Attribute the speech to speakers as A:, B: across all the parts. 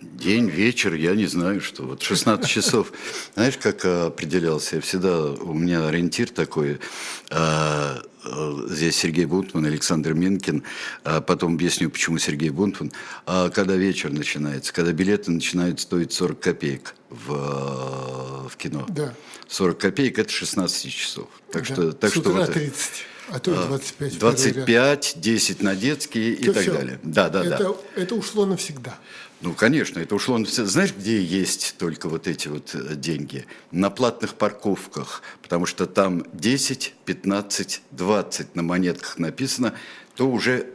A: День, вечер, я не знаю, что. Вот 16 часов. Знаешь, как определялся? Я всегда, у меня ориентир такой. А, а, здесь Сергей Бунтман, Александр Минкин. А потом объясню, почему Сергей Бунтман. А когда вечер начинается, когда билеты начинают стоить 40 копеек в, в кино.
B: Да.
A: 40 копеек – это 16 часов. Так
B: Да.
A: что, так
B: С
A: что
B: утра
A: вот,
B: 30, а то и 25. в первый ряд.
A: 25, 10 на детские и
B: То
A: так
B: всё.
A: далее. Да, да, да.
B: это, это ушло навсегда.
A: Ну, конечно, это ушло. на все- Знаешь, где есть только вот эти вот э, деньги? На платных парковках, потому что там 10, 15, 20 на монетках написано, то уже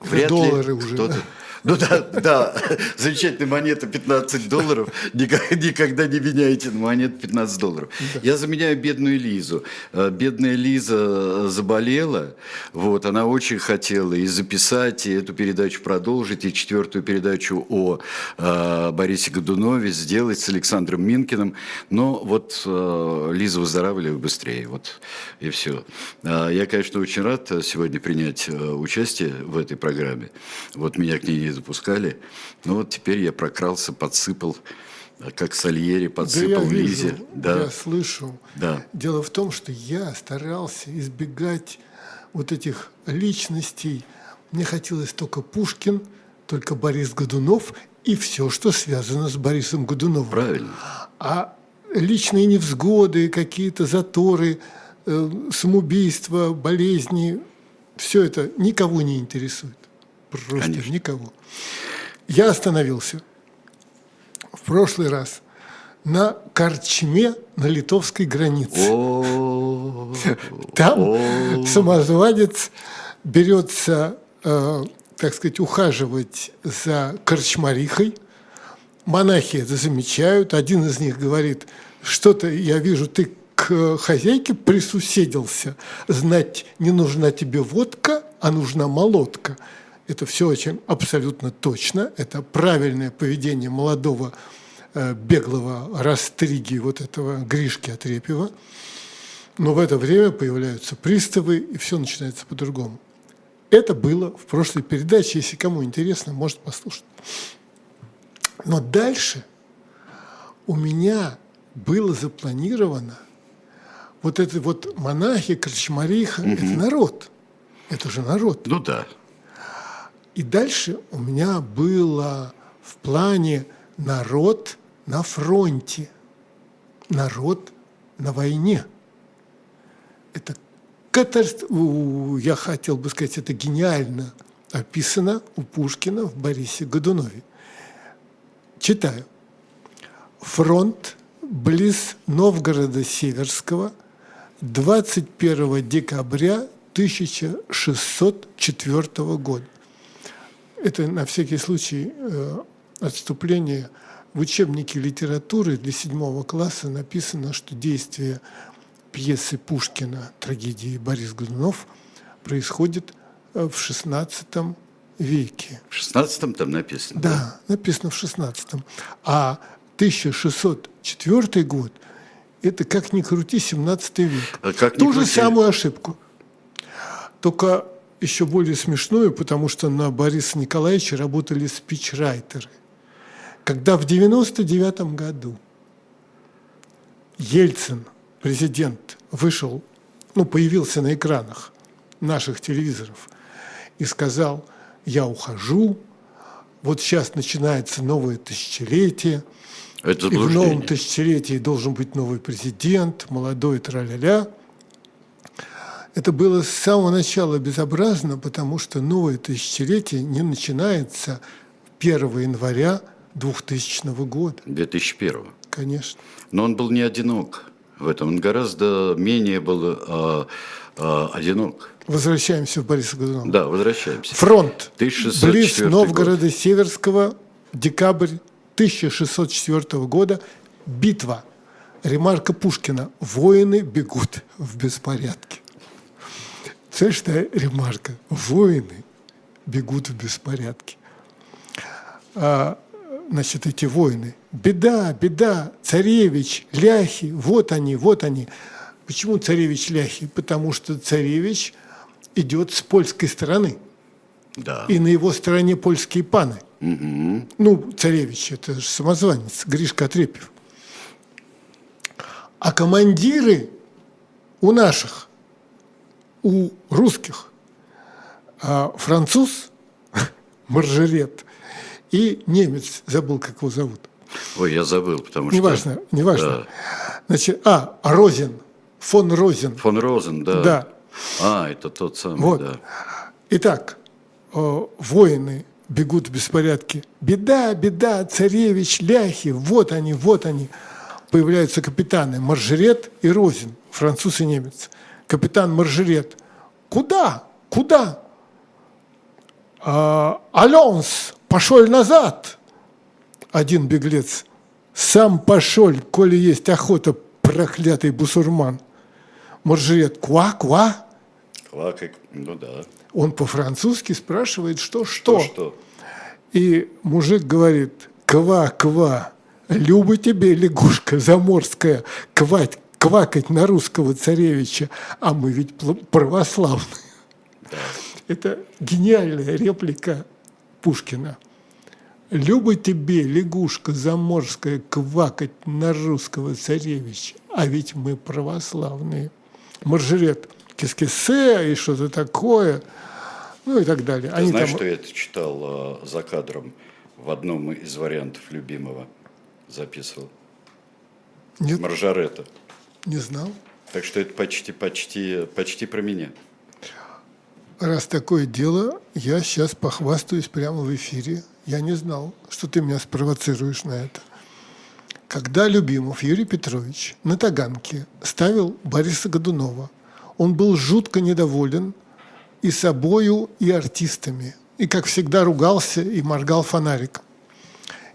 A: вряд
B: доллары
A: ли
B: уже,
A: кто-то... Ну да, да, замечательная монета 15 долларов, никогда, не меняйте на монету 15 долларов. Я заменяю бедную Лизу. Э, Бедная Лиза заболела, вот, она очень хотела и записать, и эту передачу продолжить, и четвертую передачу о э, Борисе Годунове сделать с Александром Минкиным, но вот э, Лиза выздоравливает быстрее, вот, и все. Я, конечно, очень рад сегодня принять э, участие в этой программе. Вот меня к ней не допускали, но вот теперь я прокрался, подсыпал, э, как Сальери
B: Да я
A: подсыпал
B: вижу,
A: Лизе. Да.
B: я слышу.
A: Да.
B: Дело в том, что я старался избегать вот этих личностей. Мне хотелось только Пушкин, только Борис Годунов и все, что связано с Борисом Годуновым.
A: Правильно.
B: А личные невзгоды, какие-то заторы, э, самоубийства, болезни, все это никого не интересует. Просто
A: Конечно.
B: никого. Я остановился в прошлый раз на Корчме на литовской границе. Там самозванец берется, э, так сказать, ухаживать за корчмарихой. Монахи это замечают. Один из них говорит, что-то я вижу, ты к хозяйке присуседился. Знать, не нужна тебе водка, а нужна молотка. Это все очень абсолютно точно. Это правильное поведение молодого э, беглого растриги вот этого Гришки Отрепьева. Но в это время появляются приставы, и все начинается по-другому. Это было в прошлой передаче. Если кому интересно, может послушать. Но дальше у меня было запланировано вот это вот монахи, крачмариха, это народ. Это же народ.
A: Ну да.
B: И дальше у меня было в плане народ на фронте, народ на войне. Это Я хотел бы сказать, это гениально описано у Пушкина в Борисе Годунове. Читаю. Фронт близ Новгорода Северского 21 декабря 1604 года. Это на всякий случай э, отступление. В учебнике литературы для седьмого класса написано, что действие пьесы Пушкина «Трагедии Борис Годунов» происходит э, в XVI веке.
A: В 16-м там написано.
B: Да, написано в 16-м. А 1604 год – это, как ни крути, 17 век.
A: А как
B: Ту же
A: крути.
B: самую ошибку. Только еще более смешную, потому что на Бориса Николаевича работали спичрайтеры. Когда в 99 году Ельцин, президент, вышел, ну, появился на экранах наших телевизоров и сказал, я ухожу, вот сейчас начинается новое тысячелетие,
A: Это
B: и в новом тысячелетии должен быть новый президент, молодой траля-ля. Это было с самого начала безобразно, потому что новое тысячелетие не начинается 1 января 2000 года,
A: 2001
B: конечно.
A: Но он был не одинок в этом. Он гораздо менее был а, а, одинок.
B: Возвращаемся в Бориса Годунова.
A: Да, возвращаемся.
B: Фронт
A: 1604
B: близ
A: год.
B: Новгорода Северского, декабрь 1604 года, битва. Ремарка Пушкина. Воины бегут в беспорядке. Что ремарка? Воины бегут в беспорядке. А, значит, эти воины. Беда, беда, царевич, ляхи, вот они, вот они. Почему царевич ляхи? Потому что царевич идет с польской стороны.
A: Да.
B: И на его стороне польские паны. Ну, царевич, это же самозванец, Гришка Отрепьев. А командиры у наших, у русских, а француз, маржерет, и немец, забыл, как его зовут.
A: Ой, я забыл, потому
B: неважно,
A: что...
B: Неважно, неважно. Значит, а, Розен, фон Розен.
A: Фон Розен, да.
B: Да.
A: А, это тот самый,
B: вот.
A: да.
B: Итак, э, воины бегут в беспорядке. Беда, беда, царевич, ляхи, вот они, вот они. Появляются капитаны Маржерет и Розин, француз и немец. Капитан Маржерет. Куда? Куда? А, Аленс, пошел назад. Один беглец. Сам пошел, коли есть охота, проклятый бусурман. Маржерет, ква-ква.
A: Ква, как, ну да.
B: Он по-французски спрашивает, что, что.
A: Что, что?
B: И мужик говорит, ква-ква, люба тебе, лягушка заморская, квать, квакать на русского царевича, а мы ведь православные. Это гениальная реплика Пушкина. Люба тебе, лягушка заморская, квакать на русского царевича, а ведь мы православные. Маржерет кискесе и что-то такое, ну и так далее.
A: Ты
B: Они
A: знаешь,
B: там...
A: что я это читал э, за кадром в одном из вариантов любимого записывал?
B: Нет,
A: Маржарета.
B: Не знал.
A: Так что это почти, почти, почти про меня.
B: Раз такое дело, я сейчас похвастаюсь прямо в эфире. Я не знал, что ты меня спровоцируешь на это. Когда Любимов Юрий Петрович на Таганке ставил Бориса Годунова, он был жутко недоволен и собою, и артистами. И, как всегда, ругался и моргал фонариком.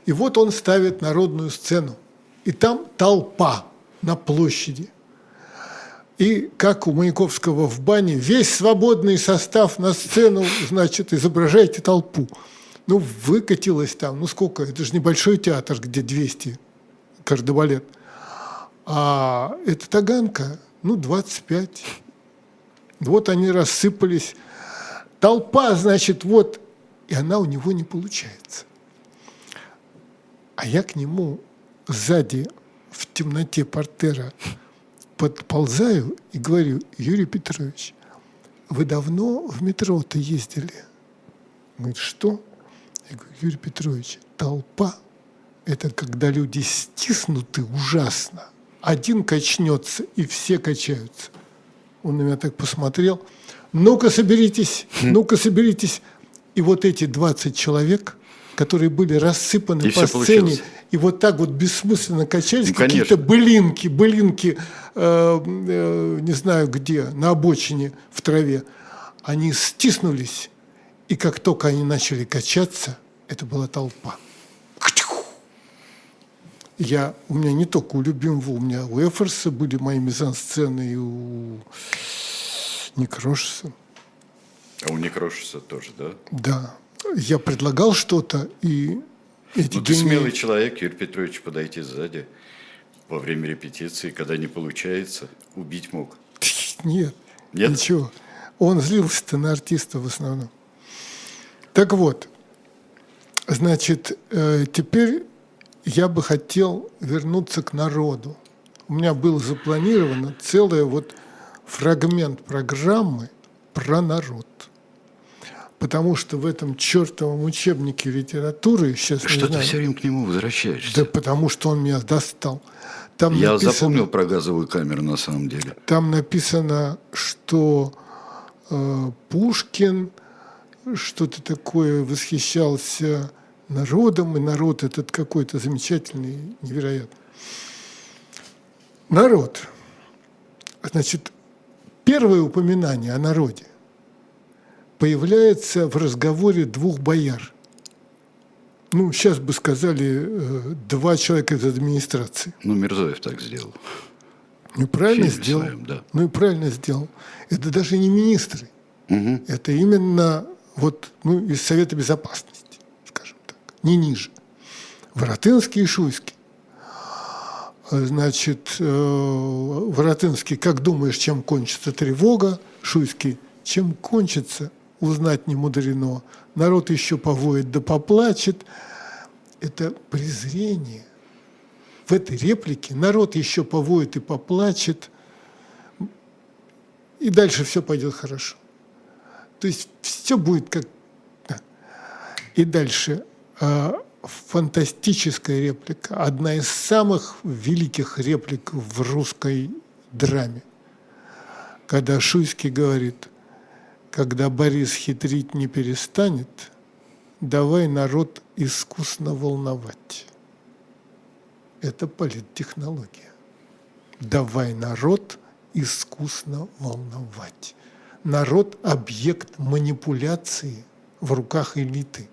B: И вот он ставит народную сцену. И там толпа на площади. И как у Маяковского в бане, весь свободный состав на сцену, значит, изображайте толпу. Ну, выкатилось там, ну сколько, это же небольшой театр, где 200 кардебалет. А это Таганка, ну, 25. Вот они рассыпались. Толпа, значит, вот, и она у него не получается. А я к нему сзади в темноте портера подползаю и говорю, Юрий Петрович, вы давно в метро-то ездили? Он говорит, что? Я говорю, Юрий Петрович, толпа – это когда люди стиснуты ужасно. Один качнется, и все качаются. Он на меня так посмотрел. Ну-ка, соберитесь, ну-ка, соберитесь. И вот эти 20 человек, которые были рассыпаны
A: И
B: по сцене,
A: получилось.
B: И вот так вот бессмысленно качались,
A: Ну,
B: какие-то былинки, былинки, э, э, не знаю где, на обочине, в траве, они стиснулись, и как только они начали качаться, это была толпа. Я, у меня не только у любимого, у меня у Эфорса были мои мизансцены, и у Некрошеса.
A: А у Некрошиса тоже, да?
B: Да. Я предлагал что-то, и эти
A: Ну, ты
B: гении-
A: смелый человек, Юрий Петрович, подойти сзади во время репетиции, когда не получается, убить мог.
B: Нет,
A: Нет?
B: ничего. Он злился-то на артиста в основном. Так вот, значит, э, теперь я бы хотел вернуться к народу. У меня был запланировано целый вот фрагмент программы про народ. Потому что в этом чертовом учебнике литературы, сейчас
A: Что ты все время к нему возвращаешься?
B: да потому что он меня достал. Там
A: Я
B: написано-
A: запомнил про газовую камеру на самом деле.
B: Там написано, что э, Пушкин что-то такое восхищался народом, и народ этот какой-то замечательный, невероятный. Народ. Значит, первое упоминание о народе появляется в разговоре двух бояр. Ну, сейчас бы сказали, э, два человека из администрации.
A: Ну, Мирзоев так сделал.
B: Ну, правильно
A: фильме
B: сделал.
A: своем, да.
B: Ну и правильно сделал. Это даже не министры.
A: Мгм.
B: Это именно вот, ну, из Совета Безопасности, скажем так, не ниже. Воротынский и Шуйский. Значит, э, Воротынский, как думаешь, чем кончится тревога? Шуйский, чем кончится узнать не мудрено. Народ еще повоет да поплачет. Это презрение. В этой реплике народ еще повоет и поплачет, и дальше все пойдет хорошо. То есть все будет как... И дальше а, фантастическая реплика, одна из самых великих реплик в русской драме, когда Шуйский говорит, когда Борис хитрить не перестанет, давай народ искусно волновать. Это политтехнология. Давай народ искусно волновать. Народ – объект манипуляции в руках элиты.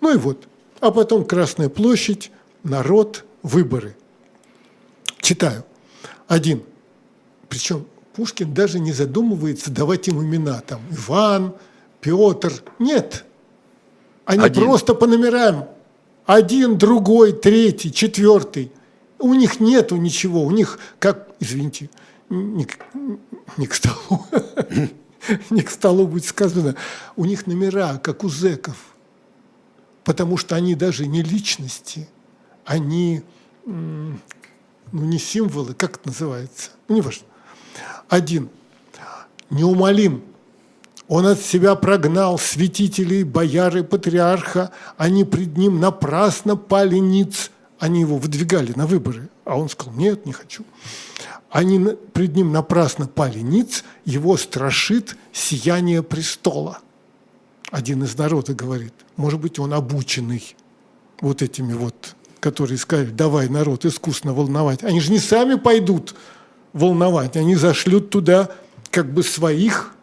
B: Ну и вот, а потом Красная площадь, народ, выборы. Читаю. Один. Причем Пушкин даже не задумывается давать им имена. Там Иван, Петр. Нет. Они Один. просто по номерам. Один, другой, третий, четвертый. У них нету ничего. У них, как, извините, не, не к столу, не к столу будет сказано, у них номера, как у зеков потому что они даже не личности, они ну, не символы, как это называется, ну, неважно. Один, неумолим, он от себя прогнал святителей, бояры, патриарха, они пред ним напрасно пали ниц, они его выдвигали на выборы, а он сказал, нет, не хочу. Они пред ним напрасно пали ниц, его страшит сияние престола – один из народа говорит, может быть, он обученный вот этими вот, которые сказали, давай народ искусно волновать. Они же не сами пойдут волновать, они зашлют туда как бы своих.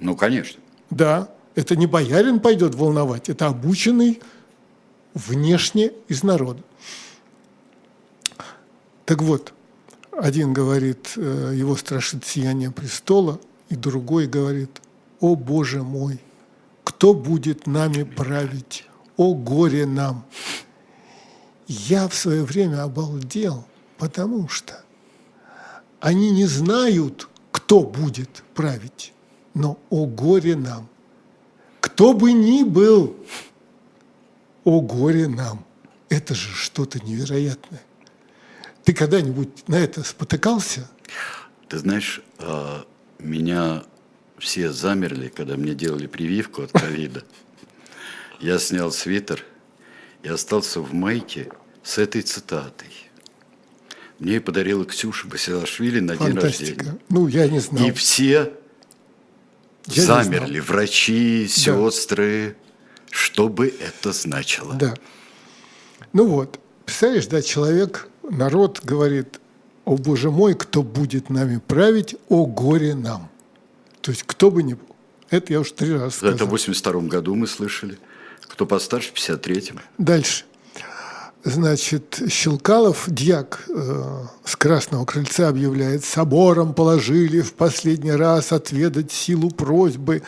A: Ну, конечно.
B: Да, это не боярин пойдет волновать, это обученный внешне из народа. Так вот, один говорит, э, его страшит сияние престола, и другой говорит, о Боже мой, кто будет нами править? О горе нам! Я в свое время обалдел, потому что они не знают, кто будет править, но о горе нам! Кто бы ни был, о горе нам! Это же что-то невероятное. Ты когда-нибудь на это спотыкался?
A: Ты знаешь, а, меня все замерли, когда мне делали прививку от ковида. Я снял свитер и остался в майке с этой цитатой. Мне подарила Ксюша Басилашвили на Фантастика. день рождения.
B: Ну, я не знал.
A: И все я замерли, врачи, сестры, да. что бы это значило.
B: Да. Ну вот, представляешь, да, человек, народ говорит, о Боже мой, кто будет нами править, о горе нам. То есть кто бы ни был. Это я уже три раза сказал.
A: Это в 82 году мы слышали. Кто постарше, в 53-м.
B: Дальше. Значит, Щелкалов, дьяк э, с Красного Крыльца объявляет, собором положили в последний раз отведать силу просьбы.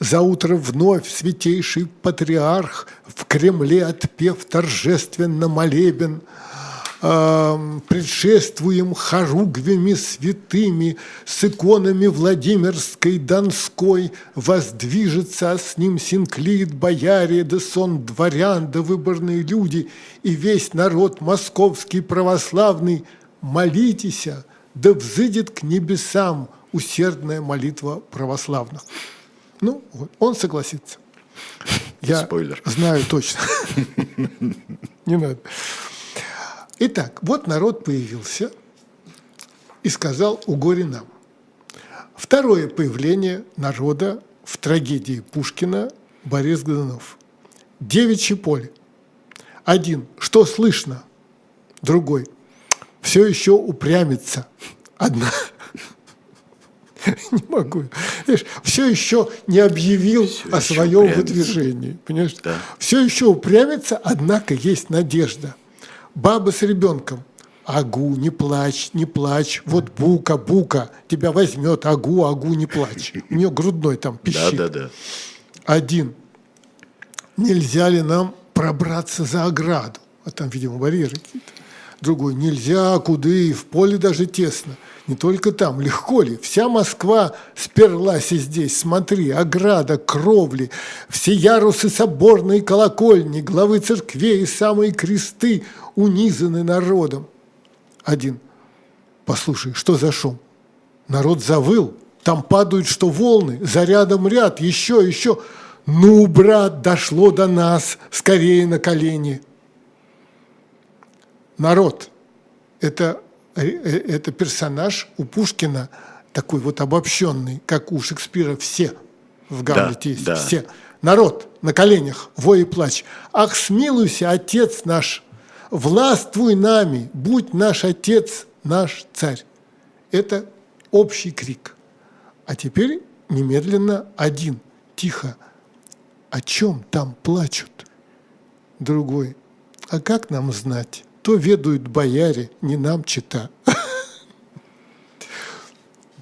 B: За утро вновь святейший патриарх в Кремле отпев торжественно молебен – предшествуем хоругвями святыми, с иконами Владимирской, Донской, воздвижется а с ним синклит, бояре, да сон дворян, да выборные люди, и весь народ московский православный, молитесь, да взыдет к небесам усердная молитва православных. Ну, вот, он согласится. Я Спойлер. знаю точно. Не надо. Итак, вот народ появился и сказал «У горе нам». Второе появление народа в трагедии Пушкина Борис Годунов. Девичье поле. Один. Что слышно? Другой. Все еще упрямится. Одна. Не могу. Все еще не объявил о своем выдвижении. Понимаешь? Все еще упрямится, однако есть надежда – Баба с ребенком. Агу, не плачь, не плачь. Вот Бука, Бука тебя возьмет. Агу, Агу, не плачь. У нее грудной там пищит.
A: Да, да, да.
B: Один. Нельзя ли нам пробраться за ограду? А там, видимо, барьеры какие-то. Другой, нельзя, куды, в поле даже тесно. Не только там, легко ли? Вся Москва сперлась и здесь. Смотри, ограда, кровли, все ярусы соборной колокольни, главы церквей и самые кресты унизаны народом. Один. Послушай, что за шум? Народ завыл, там падают что волны, за рядом ряд, еще, еще. Ну, брат, дошло до нас, скорее на колени. Народ – это, это персонаж у Пушкина такой вот обобщенный, как у Шекспира все в Гамлете да, есть, да. все. Народ на коленях, вой и плач. Ах, смилуйся, отец наш, властвуй нами, будь наш отец, наш царь. Это общий крик. А теперь немедленно один, тихо. О чем там плачут? Другой. А как нам знать? То ведают бояре, не нам чита.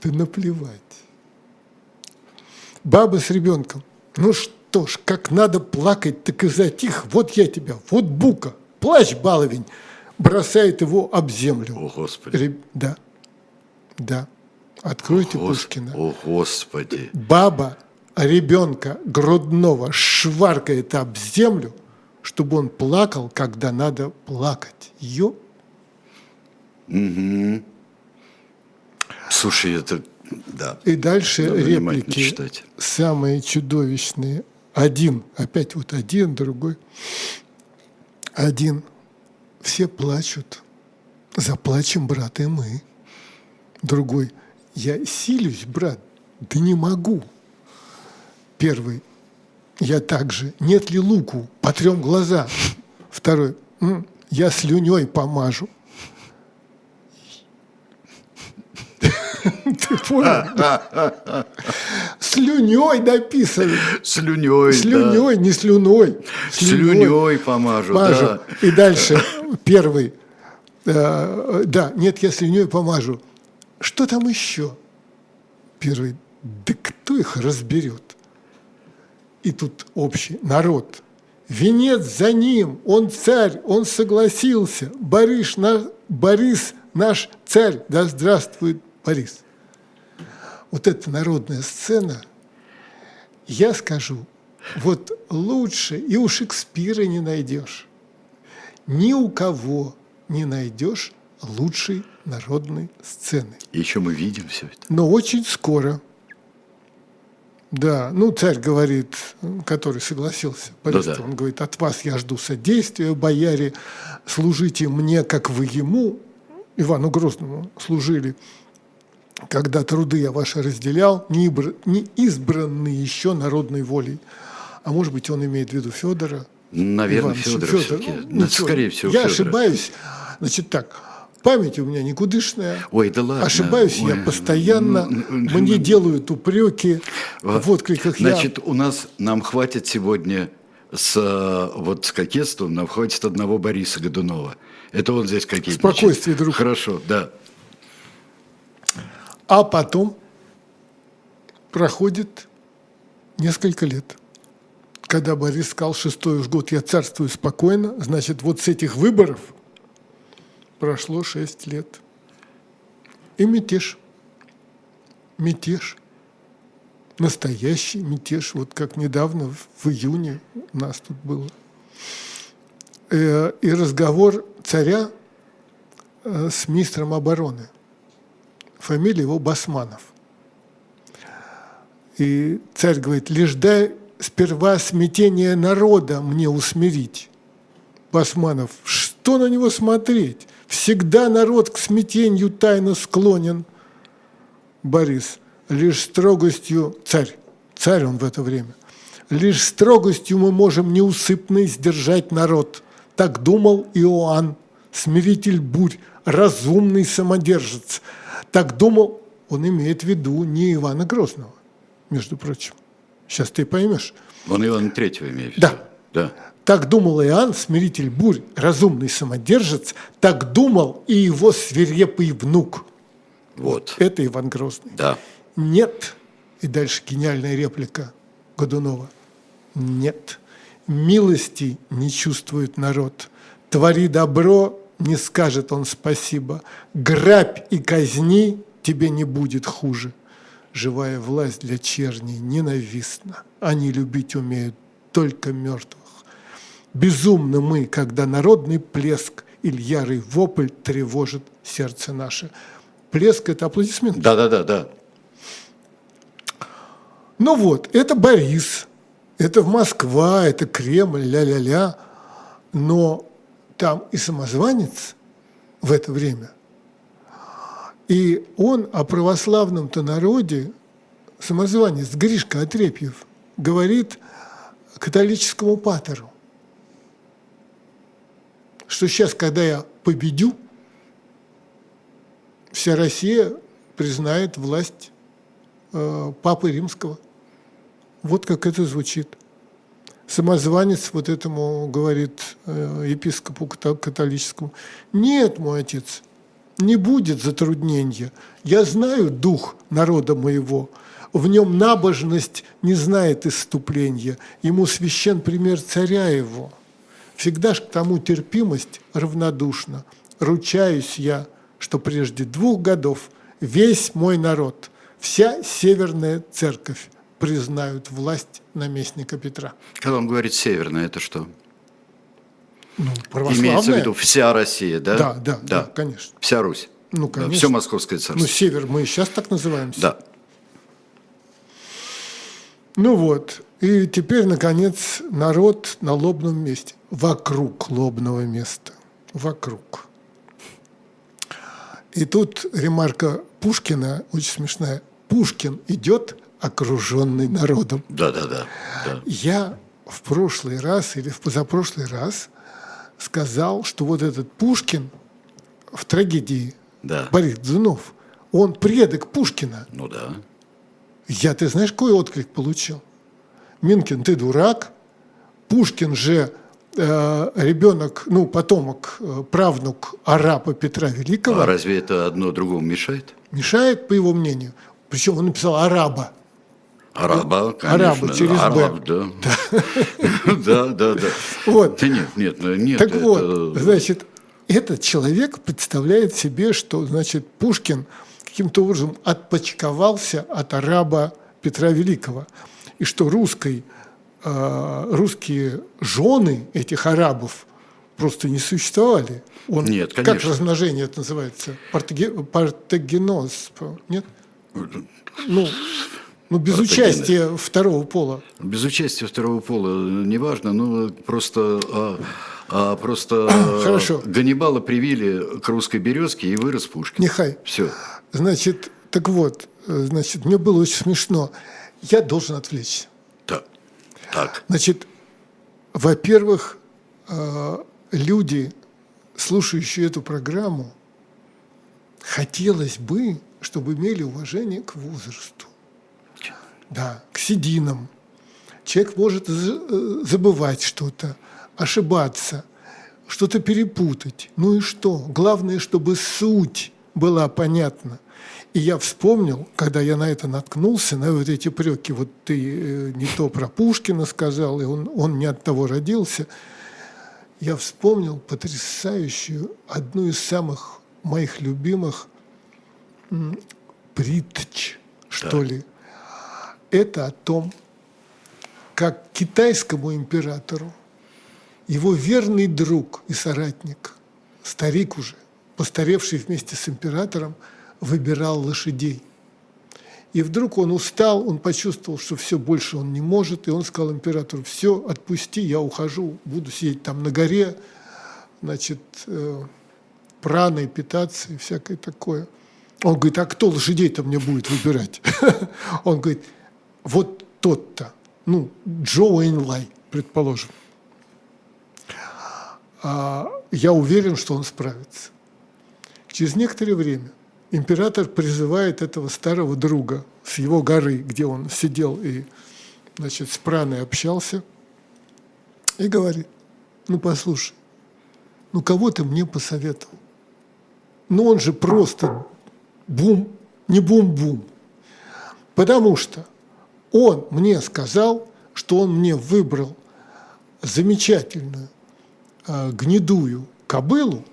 B: Да наплевать. Баба с ребенком. Ну что ж, как надо плакать, так и затих. Вот я тебя, вот бука. Плачь, баловень. Бросает его об землю.
A: О, Господи.
B: Да, да. Откройте
A: о,
B: Пушкина.
A: О, Господи!
B: Баба ребенка грудного шваркает об землю, чтобы он плакал, когда надо плакать. Ё.
A: Угу. Слушай, это... Да.
B: И дальше Надо реплики читать. самые чудовищные. Один, опять вот один, другой. Один. Все плачут. Заплачем, брат, и мы. Другой – я силюсь, брат, да не могу. Первый. Я также. Нет ли луку? Потрем глаза. Второй. Я слюней помажу. Ты понял? Слюней написано.
A: Слюней,
B: Слюней, не слюной.
A: Слюней помажу, да.
B: И дальше первый. Э, да, нет, я слюней помажу. Что там еще? Первый, да кто их разберет? И тут общий народ. Венец за ним, он царь, он согласился. Борис, на, Борис наш царь, да здравствует Борис. Вот эта народная сцена, я скажу, вот лучше и у Шекспира не найдешь. Ни у кого не найдешь лучшей народной сцены.
A: И еще мы видим все это.
B: Но очень скоро. Да, ну царь говорит, который согласился, Борис, да, да. он говорит, от вас я жду содействия, бояре, служите мне, как вы ему, Ивану Грозному служили, когда труды я ваши разделял, не, не избранный еще народной волей. А может быть, он имеет в виду Федора?
A: Наверное, Ивановича. Федора Федор, все-таки. Ну, скорее всего,
B: Я Федора. ошибаюсь. Значит так, Память у меня никудышная.
A: Ой, да ладно.
B: Ошибаюсь Ой. я постоянно. Мне делают упреки в откликах.
A: Значит, у нас, нам хватит сегодня с, вот, с кокетством, нам хватит одного Бориса Годунова. Это он здесь кокетничает.
B: Спокойствие, друг.
A: Хорошо, да.
B: А потом проходит несколько лет. Когда Борис сказал, шестой уж год я царствую спокойно, значит, вот с этих выборов – прошло шесть лет. И мятеж. Мятеж. Настоящий мятеж. Вот как недавно, в июне у нас тут было. Э, и разговор царя э, с министром обороны. Фамилия его Басманов. И царь говорит, лишь дай сперва смятение народа мне усмирить. Басманов, что на него смотреть? Всегда народ к смятению тайно склонен. Борис, лишь строгостью, царь, царь он в это время, лишь строгостью мы можем неусыпно сдержать народ. Так думал Иоанн, смиритель бурь, разумный самодержец. Так думал, он имеет в виду не Ивана Грозного, между прочим. Сейчас ты поймешь.
A: Он Ивана Третьего имеет в
B: виду. Да.
A: Да.
B: Так думал Иоанн, смиритель бурь, разумный самодержец, так думал и его свирепый внук.
A: Вот.
B: Это Иван Грозный.
A: Да.
B: Нет, и дальше гениальная реплика Годунова. Нет, милости не чувствует народ. Твори добро, не скажет он спасибо. Грабь и казни тебе не будет хуже. Живая власть для черней ненавистна. Они любить умеют только мертвых. Безумны мы, когда народный плеск или ярый вопль тревожит сердце наше. Плеск – это аплодисмент.
A: Да-да-да. да.
B: Ну вот, это Борис, это Москва, это Кремль, ля-ля-ля. Но там и самозванец в это время. И он о православном-то народе, самозванец Гришка Отрепьев, говорит католическому патеру, что сейчас, когда я победю, вся Россия признает власть э, Папы Римского. Вот как это звучит. Самозванец вот этому говорит э, епископу католическому, нет, мой отец, не будет затруднения. Я знаю дух народа моего, в нем набожность не знает исступления, ему священ пример царя его. Всегда ж к тому терпимость равнодушна. Ручаюсь я, что прежде двух годов весь мой народ, вся северная церковь признают власть наместника Петра.
A: Когда он говорит северная, это что?
B: Ну,
A: Имеется в виду вся Россия, да?
B: Да, да, да, да конечно.
A: Вся Русь.
B: Ну, конечно.
A: Да, все Московское царство.
B: Ну, север мы и сейчас так называемся.
A: Да.
B: Ну вот, и теперь, наконец, народ на лобном месте, вокруг лобного места, вокруг. И тут ремарка Пушкина очень смешная. Пушкин идет, окруженный народом.
A: Да, да, да. да.
B: Я в прошлый раз или в позапрошлый раз сказал, что вот этот Пушкин в трагедии
A: да.
B: Борис Дзунов, он предок Пушкина.
A: Ну да.
B: Я, ты знаешь, какой отклик получил? Минкин, ты дурак. Пушкин же э, ребенок, ну, потомок, э, правнук арапа Петра Великого.
A: А разве это одно другому мешает?
B: Мешает, по его мнению. Причем он написал араба.
A: Араба, конечно.
B: Араба через
A: Араб,
B: Б.
A: Да. да, да, да.
B: Вот.
A: Да нет, нет, ну, нет.
B: Так
A: это...
B: вот, значит, этот человек представляет себе, что, значит, Пушкин каким-то образом отпочковался от араба Петра Великого. И что русской, э, русские жены этих арабов просто не существовали. Он,
A: Нет, конечно.
B: Как размножение это называется? Партагеноз, нет? Ну, ну, без
A: Ортогены.
B: участия второго пола.
A: Без участия второго пола, неважно, ну просто, а, а, просто
B: Хорошо.
A: Ганнибала привили к русской березке и вырос Пушкин.
B: Нехай.
A: Все.
B: Значит, так вот, значит, мне было очень смешно. Я должен отвлечься.
A: Так. так.
B: Значит, во-первых, люди, слушающие эту программу, хотелось бы, чтобы имели уважение к возрасту. Да, к сединам. Человек может забывать что-то, ошибаться, что-то перепутать. Ну и что? Главное, чтобы суть была понятна. И я вспомнил, когда я на это наткнулся, на вот эти преки, вот ты не то про Пушкина сказал, и он, он не от того родился, я вспомнил потрясающую, одну из самых моих любимых притч, что
A: Да.
B: ли. Это о том, как китайскому императору его верный друг и соратник, старик уже, постаревший вместе с императором, выбирал лошадей. И вдруг он устал, он почувствовал, что все больше он не может, и он сказал императору, все, отпусти, я ухожу, буду сидеть там на горе, значит, э, праной питаться и всякое такое. Он говорит, а кто лошадей-то мне будет выбирать? Он говорит, вот тот-то, ну, Джо Уэйнлай, предположим. А я уверен, что он справится. Через некоторое время император призывает этого старого друга с его горы, где он сидел и значит, с праной общался, и говорит, ну послушай, ну кого ты мне посоветовал? Ну он же просто бум, не бум-бум. Потому что он мне сказал, что он мне выбрал замечательную э, гнедую кобылу,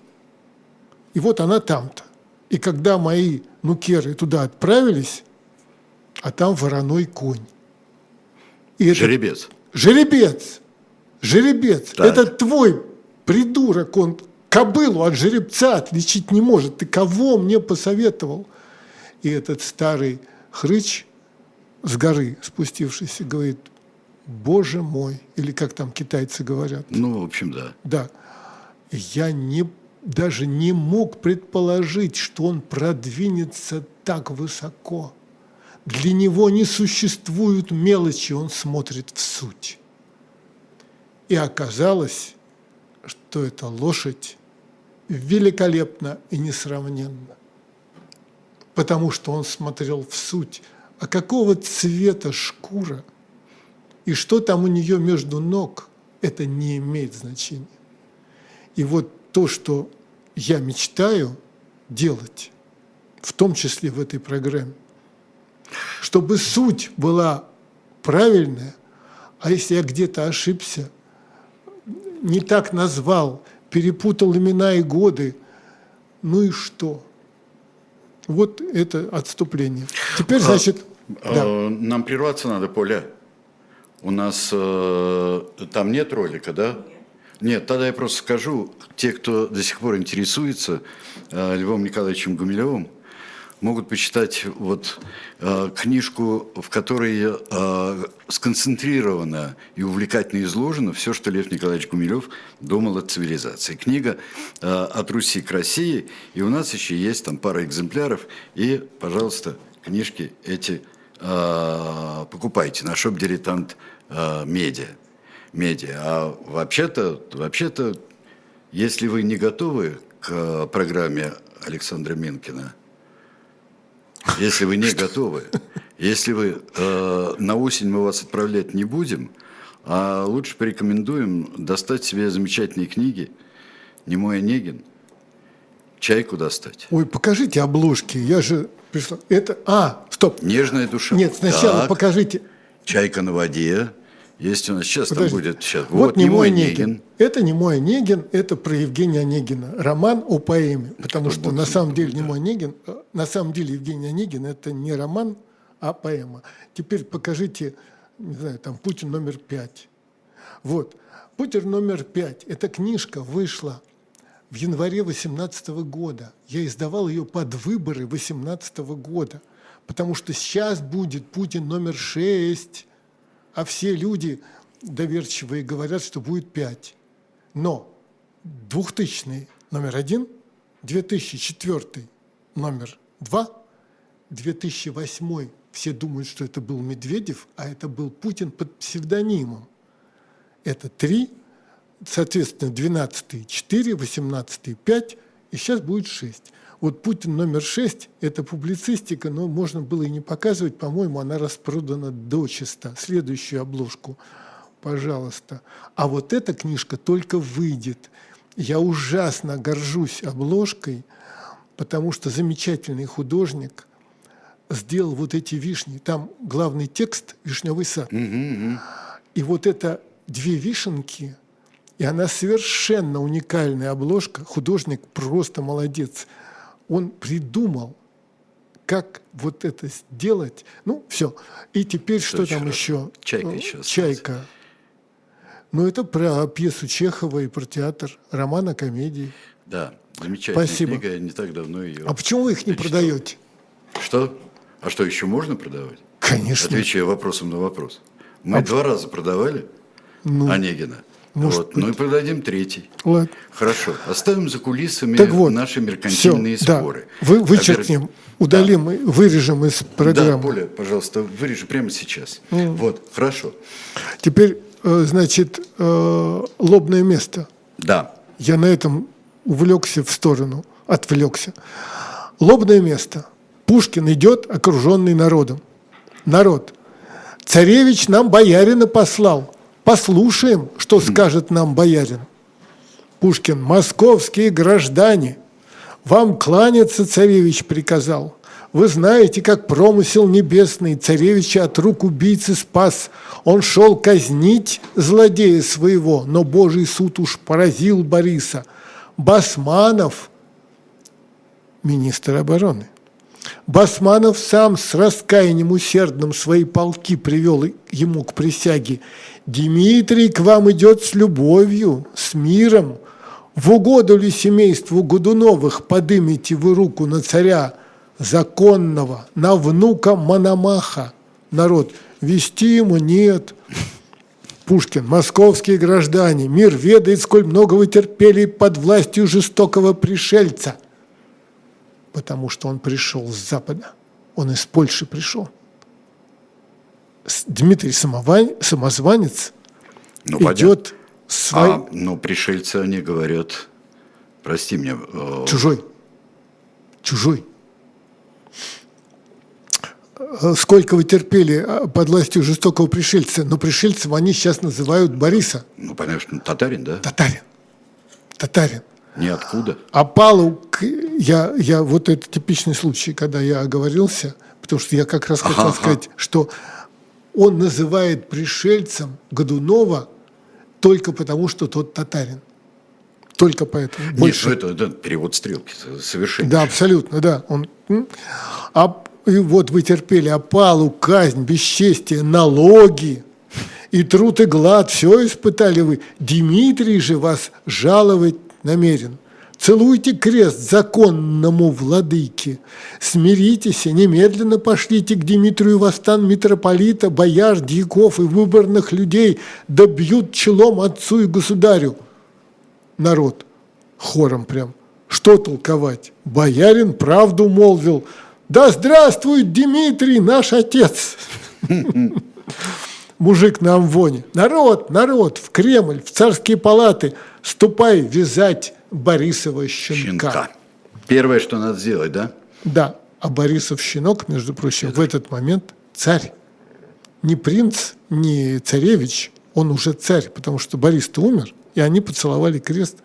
B: И вот она там-то. И когда мои нукеры туда отправились, а там вороной конь.
A: И. Жеребец.
B: Жеребец. Жеребец. Так. Это твой придурок, он кобылу от жеребца отличить не может. Ты кого мне посоветовал? И этот старый хрыч с горы спустившийся говорит, боже мой, или как там китайцы говорят.
A: Ну, в общем, да.
B: Да. Я не, даже не мог предположить, что он продвинется так высоко. Для него не существуют мелочи, он смотрит в суть. И оказалось, что эта лошадь великолепна и несравненна, потому что он смотрел в суть, а какого цвета шкура и что там у нее между ног, это не имеет значения. И вот то, что я мечтаю делать, в том числе в этой программе, чтобы суть была правильная, а если я где-то ошибся, не так назвал, перепутал имена и годы, ну и что? Вот это отступление. Теперь, а, значит...
A: А, да. Нам прерваться надо, Поля. У нас э, там нет ролика, да? Нет, тогда я просто скажу, те, кто до сих пор интересуется э, Львом Николаевичем Гумилевым, могут почитать вот э, книжку, в которой э, сконцентрировано и увлекательно изложено все, что Лев Николаевич Гумилев думал о цивилизации. Книга э, «От Руси к России», и у нас еще есть там пара экземпляров, и, пожалуйста, книжки эти э, покупайте на шоп-дилетант э, медиа. Медиа. А вообще-то, вообще-то, если вы не готовы к программе Александра Минкина – если вы не готовы. Если вы э, на осень мы вас отправлять не будем, а лучше порекомендуем достать себе замечательные книги. Немой Онегин. Чайку достать.
B: Ой, покажите обложки. Я же пришла. Это. А, стоп.
A: Нежная душа.
B: Нет, сначала так. покажите.
A: Чайка на воде. Есть у нас сейчас
B: Подожди.
A: там будет сейчас.
B: Вот, вот не мой Онегин. Онегин. Это не мой Онегин, это про Евгения Онегина. Роман о поэме. Потому что, что на самом деле не мой Онегин, э, на самом деле Евгений Онегин это не роман, а поэма. Теперь покажите, не знаю, там Путин номер пять. Вот. Путин номер пять. Эта книжка вышла в январе 18 года. Я издавал ее под выборы 18 года. Потому что сейчас будет Путин номер шесть а все люди доверчивые говорят, что будет пять. Но 2000 номер один, 2004 номер два, 2008 все думают, что это был Медведев, а это был Путин под псевдонимом. Это три, соответственно, 12 4, 18 5, и сейчас будет 6. Вот Путин номер шесть – это публицистика, но можно было и не показывать. По-моему, она распродана до чисто. Следующую обложку, пожалуйста. А вот эта книжка только выйдет. Я ужасно горжусь обложкой, потому что замечательный художник сделал вот эти вишни. Там главный текст «Вишневый сад». И вот это две вишенки, и она совершенно уникальная обложка. Художник просто молодец – он придумал, как вот это сделать. Ну, все. И теперь что, что там еще?
A: Чайка еще.
B: Чайка. Ну, это про пьесу Чехова и про театр, роман о комедии.
A: Да, замечательная
B: Спасибо.
A: книга, я не так давно ее
B: А почему вы их не продаете?
A: Что? А что, еще можно продавать?
B: Конечно.
A: Отвечаю вопросом на вопрос. Мы а... два раза продавали ну... Онегина. Может вот. Ну и продадим третий.
B: Ладно.
A: Хорошо. Оставим за кулисами так вот, наши меркантильные все, споры.
B: Да. Вы вычеркнем, удалим, да. вырежем из программы. Да,
A: Поля, пожалуйста, вырежи прямо сейчас. Mm. Вот, хорошо.
B: Теперь, э, значит, э, лобное место.
A: Да.
B: Я на этом увлекся в сторону, отвлекся. Лобное место. Пушкин идет, окруженный народом. Народ. Царевич нам боярина послал. Послушаем, что скажет нам боярин. Пушкин, московские граждане, вам кланяться царевич приказал. Вы знаете, как промысел небесный царевича от рук убийцы спас. Он шел казнить злодея своего, но Божий суд уж поразил Бориса. Басманов министр обороны. Басманов сам с раскаянием усердным свои полки привел ему к присяге. «Дмитрий к вам идет с любовью, с миром. В угоду ли семейству Годуновых подымите вы руку на царя законного, на внука Мономаха?» Народ, вести ему нет. Пушкин, московские граждане, мир ведает, сколь много вы терпели под властью жестокого пришельца – потому что он пришел с Запада, он из Польши пришел. Дмитрий Самовань, Самозванец ну, идет
A: свой... А, но пришельцы, они говорят, прости меня...
B: Э... Чужой. Чужой. Э, сколько вы терпели а, под властью жестокого пришельца, но пришельцем они сейчас называют Бориса.
A: Ну, понятно, что татарин, да?
B: Татарин. Татарин.
A: Ниоткуда.
B: А Палук, я, я, вот это типичный случай, когда я оговорился, потому что я как раз хотел ага, сказать, что он называет пришельцем Годунова только потому, что тот татарин. Только поэтому.
A: Больше. Нет, ну это, это перевод стрелки совершенно.
B: Да, абсолютно, да. Он, а, и вот вы терпели опалу, казнь, бесчестие, налоги, и труд и глад, все испытали вы. Дмитрий же вас жаловать намерен. Целуйте крест законному владыке, смиритесь и немедленно пошлите к Дмитрию Востан митрополита, бояр, дьяков и выборных людей, да челом отцу и государю. Народ хором прям. Что толковать? Боярин правду молвил. Да здравствует Дмитрий, наш отец! Мужик на амвоне. Народ, народ, в Кремль, в царские палаты – ступай вязать Борисова щенка. щенка.
A: Первое, что надо сделать, да?
B: Да. А Борисов щенок, между прочим, Это... в этот момент царь. Не принц, не царевич, он уже царь, потому что Борис-то умер, и они поцеловали крест.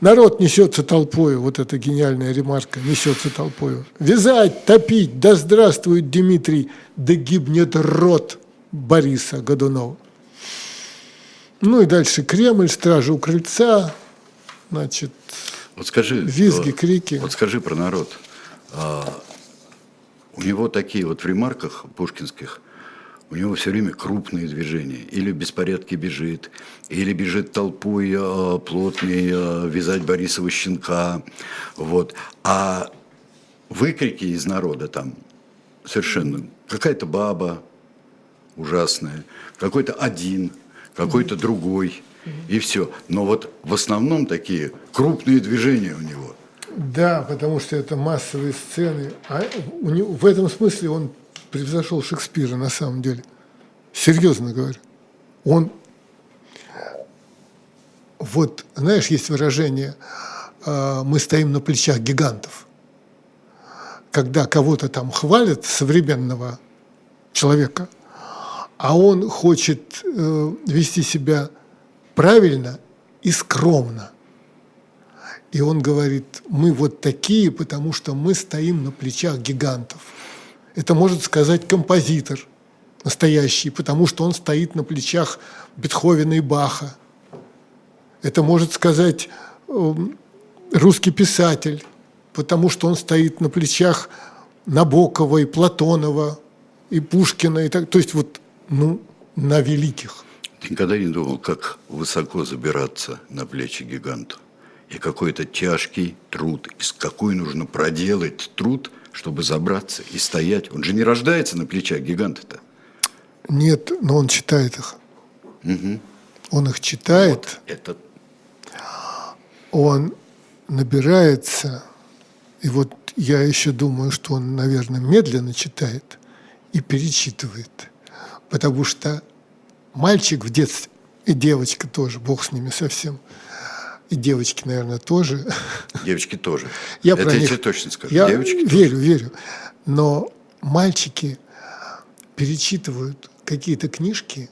B: Народ несется толпою, вот эта гениальная ремарка, несется толпою. Вязать, топить, да здравствует Дмитрий, да гибнет род Бориса Годунова. Ну и дальше Кремль, стражи у крыльца, значит,
A: вот скажи,
B: визги, крики.
A: Вот скажи про народ. А, у него такие вот в ремарках пушкинских, у него все время крупные движения. Или беспорядки бежит, или бежит толпой а, плотный а, вязать Борисова щенка. Вот. А выкрики из народа там совершенно. Какая-то баба ужасная, какой-то один – какой-то другой, и все. Но вот в основном такие крупные движения у него.
B: Да, потому что это массовые сцены. А у него, в этом смысле он превзошел Шекспира на самом деле. Серьезно говорю. Он вот, знаешь, есть выражение а, «мы стоим на плечах гигантов». Когда кого-то там хвалят, современного человека, а он хочет э, вести себя правильно и скромно. И он говорит, мы вот такие, потому что мы стоим на плечах гигантов. Это может сказать композитор настоящий, потому что он стоит на плечах Бетховена и Баха. Это может сказать э, русский писатель, потому что он стоит на плечах Набокова и Платонова и Пушкина. И так. То есть вот ну, на великих.
A: Ты никогда не думал, как высоко забираться на плечи гиганту? И какой то тяжкий труд, и какой нужно проделать труд, чтобы забраться и стоять. Он же не рождается на плечах гиганта-то.
B: Нет, но он читает их. Угу. Он их читает. Вот
A: это...
B: Он набирается, и вот я еще думаю, что он, наверное, медленно читает и перечитывает потому что мальчик в детстве, и девочка тоже, бог с ними совсем, и девочки, наверное, тоже.
A: Девочки тоже.
B: Я Это про
A: я
B: них,
A: тебе точно скажу.
B: Я девочки верю, тоже. верю. Но мальчики перечитывают какие-то книжки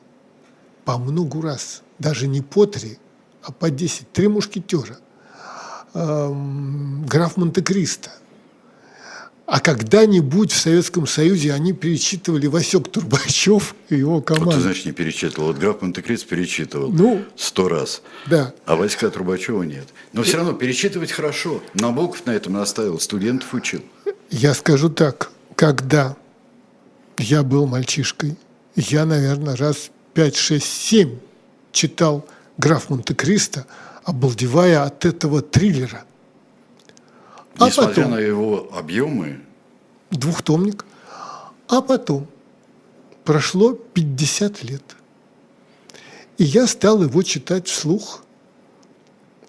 B: по многу раз. Даже не по три, а по десять. Три мушкетера. Эм, граф Монте-Кристо. А когда-нибудь в Советском Союзе они перечитывали Васек Турбачев и его команду. Вот
A: ты, значит, не перечитывал. Вот граф Монте-Кристо перечитывал
B: ну,
A: сто раз.
B: Да.
A: А Васька Трубачева нет. Но все равно перечитывать хорошо. Набоков на этом наставил, студентов учил.
B: Я скажу так. Когда я был мальчишкой, я, наверное, раз 5, 6, 7 читал «Граф Монте-Кристо», обалдевая от этого триллера –
A: а Несмотря потом, на его объемы.
B: Двухтомник. А потом прошло 50 лет. И я стал его читать вслух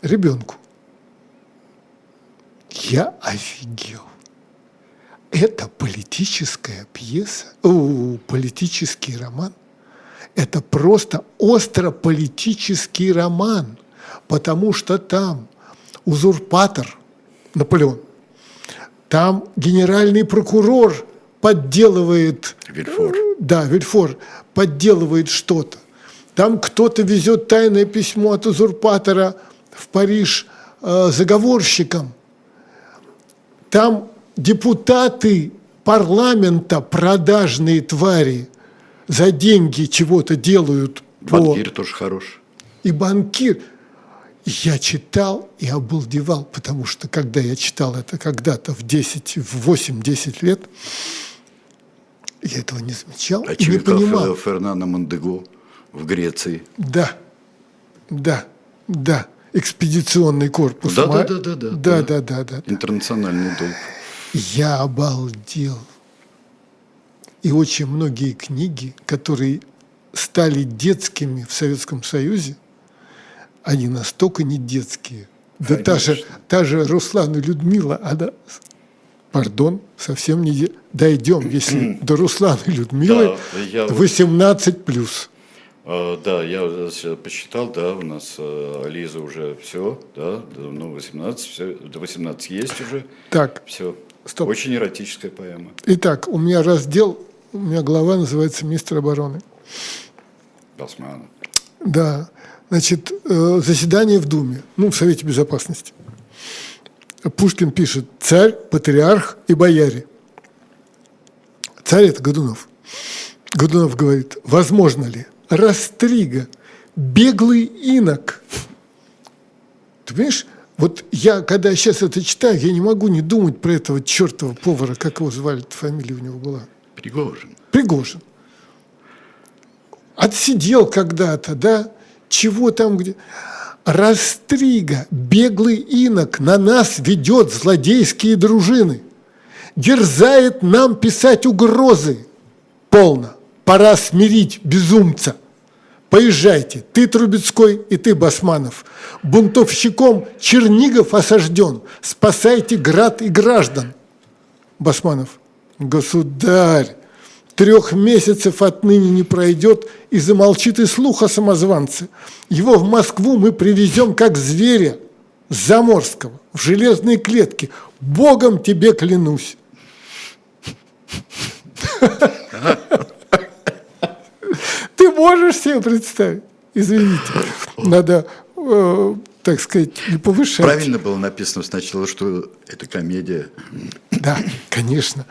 B: ребенку. Я офигел. Это политическая пьеса, о, политический роман. Это просто остро-политический роман, потому что там узурпатор – Наполеон. Там генеральный прокурор подделывает...
A: Вильфор.
B: Да, Вильфор подделывает что-то. Там кто-то везет тайное письмо от узурпатора в Париж э, заговорщикам. Там депутаты парламента, продажные твари, за деньги чего-то делают.
A: Банкир по... тоже хорош.
B: И банкир – я читал и обалдевал, потому что когда я читал это когда-то в 10, в 8-10 лет, я этого не замечал
A: а
B: и не понимал.
A: Фернана Мандегу в Греции.
B: Да, да, да. Экспедиционный корпус.
A: Да, Ма... да, да, да, да,
B: да, да, да, да.
A: Интернациональный долг.
B: Я обалдел. И очень многие книги, которые стали детскими в Советском Союзе, они настолько не детские. Да та же, та же Руслан и Людмила, она, пардон, совсем не де... дойдем, если до Руслана и Людмилы да, я... 18 плюс.
A: А, да, я посчитал, да, у нас а, Лиза уже все, да, ну 18, все, до 18 есть уже.
B: Так.
A: Все. Стоп. Очень эротическая поэма.
B: Итак, у меня раздел, у меня глава называется «Министр обороны».
A: Басманов.
B: Да. Значит, э, заседание в Думе, ну, в Совете Безопасности. Пушкин пишет «Царь, патриарх и бояре». Царь – это Годунов. Годунов говорит, возможно ли Растрига, беглый инок. Ты понимаешь, вот я, когда сейчас это читаю, я не могу не думать про этого чертова повара, как его звали, фамилия у него была.
A: Пригожин.
B: Пригожин. Отсидел когда-то, да, чего там где? Растрига, беглый инок, на нас ведет злодейские дружины. Дерзает нам писать угрозы. Полно. Пора смирить безумца. Поезжайте, ты Трубецкой и ты Басманов. Бунтовщиком Чернигов осажден. Спасайте град и граждан. Басманов. Государь, трех месяцев отныне не пройдет, и замолчит и слух о самозванце. Его в Москву мы привезем как зверя заморского, в железной клетке. Богом тебе клянусь. Ты можешь себе представить? Извините, надо, э, так сказать, не повышать.
A: Правильно было написано сначала, что это комедия.
B: Да, конечно.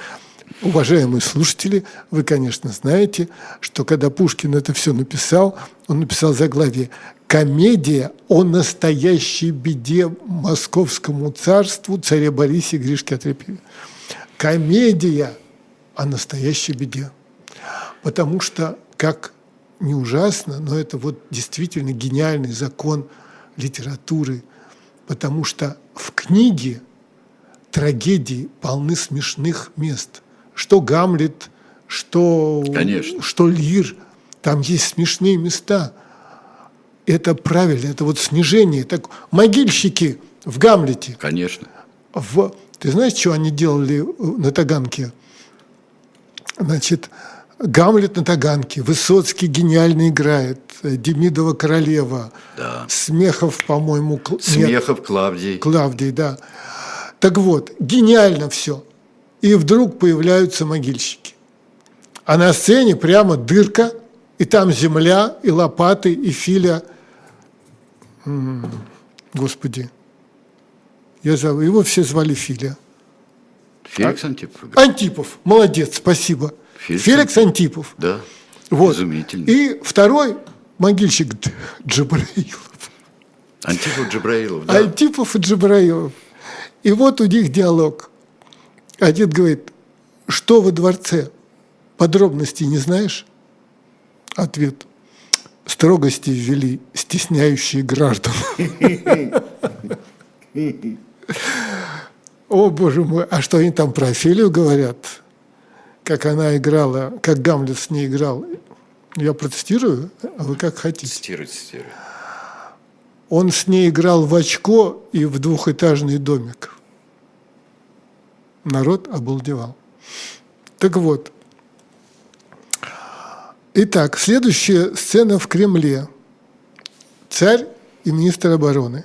B: Уважаемые слушатели, вы, конечно, знаете, что когда Пушкин это все написал, он написал заглавие «Комедия о настоящей беде московскому царству царе Борисе Гришке Отрепьеве». Комедия о настоящей беде. Потому что, как не ужасно, но это вот действительно гениальный закон литературы, потому что в книге трагедии полны смешных мест что Гамлет, что,
A: Конечно.
B: что Лир, там есть смешные места. Это правильно, это вот снижение. Так, могильщики в Гамлете.
A: Конечно.
B: В, ты знаешь, что они делали на Таганке? Значит, Гамлет на Таганке, Высоцкий гениально играет, Демидова королева,
A: да.
B: Смехов, по-моему,
A: Смехов, нет, Клавдий.
B: Клавдий, да. Так вот, гениально все и вдруг появляются могильщики. А на сцене прямо дырка, и там земля, и лопаты, и филя. Господи, я зову, его все звали Филя.
A: Феликс Антипов.
B: Антипов, молодец, спасибо.
A: Феликс
B: Феликс, Антипов.
A: Да.
B: Вот.
A: Изумительно.
B: И второй могильщик Дж- Джабраилов.
A: Антипов Джабраилов, да.
B: Антипов и Джабраилов. И вот у них диалог. Один говорит, что во дворце? Подробностей не знаешь? Ответ. Строгости ввели, стесняющие граждан. О, боже мой, а что они там про Офелию говорят? Как она играла, как Гамлет с ней играл. Я протестирую, а вы как хотите.
A: Цитируй, цитируй.
B: Он с ней играл в очко и в двухэтажный домик. Народ обалдевал. Так вот. Итак, следующая сцена в Кремле. Царь и министр обороны.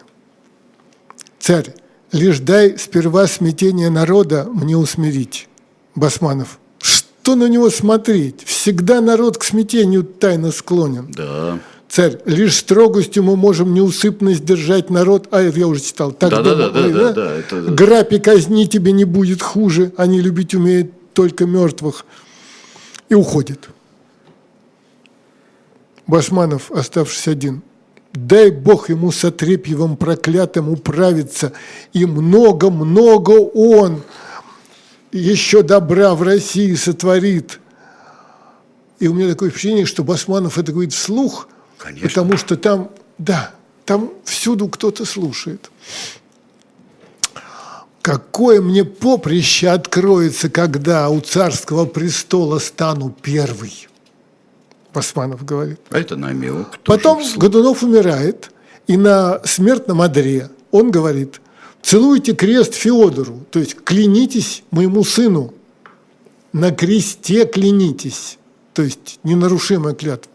B: Царь, лишь дай сперва смятение народа мне усмирить. Басманов. Что на него смотреть? Всегда народ к смятению тайно склонен.
A: Да.
B: Царь, лишь строгостью мы можем неусыпно сдержать народ. А, это я уже читал. Так
A: Да-да-да,
B: дома вы,
A: да, да, это-
B: Грабь и казни тебе не будет хуже. Они любить умеют только мертвых. И уходит. Басманов, оставшись один. Дай Бог ему с Отрепьевым проклятым управиться, и много-много он еще добра в России сотворит. И у меня такое впечатление, что Басманов это говорит вслух,
A: Конечно.
B: потому что там, да, там всюду кто-то слушает. Какое мне поприще откроется, когда у царского престола стану первый, Басманов говорит.
A: А это намек.
B: Потом. Годунов умирает, и на смертном одре он говорит, целуйте крест Феодору, то есть клянитесь моему сыну, на кресте клянитесь, то есть ненарушимая клятва.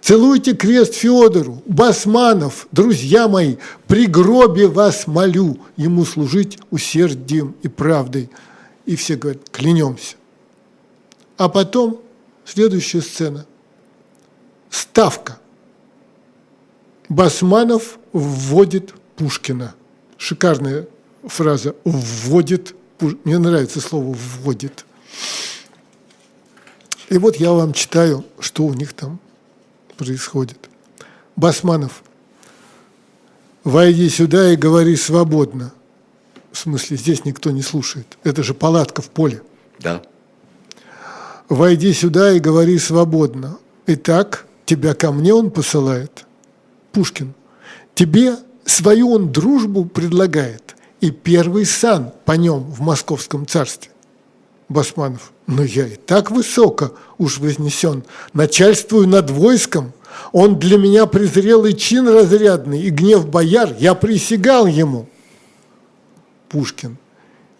B: Целуйте крест Феодору, Басманов, друзья мои, при гробе вас молю ему служить усердием и правдой. И все говорят, клянемся. А потом следующая сцена. Ставка. Басманов вводит Пушкина. Шикарная фраза. Вводит. Мне нравится слово вводит. И вот я вам читаю, что у них там происходит. Басманов. Войди сюда и говори свободно. В смысле, здесь никто не слушает. Это же палатка в поле.
A: Да.
B: Войди сюда и говори свободно. Итак, тебя ко мне он посылает. Пушкин. Тебе свою он дружбу предлагает. И первый сан по нем в московском царстве. Басманов. Но я и так высоко уж вознесен. Начальствую над войском. Он для меня презрелый чин разрядный, и гнев бояр, я присягал ему. Пушкин.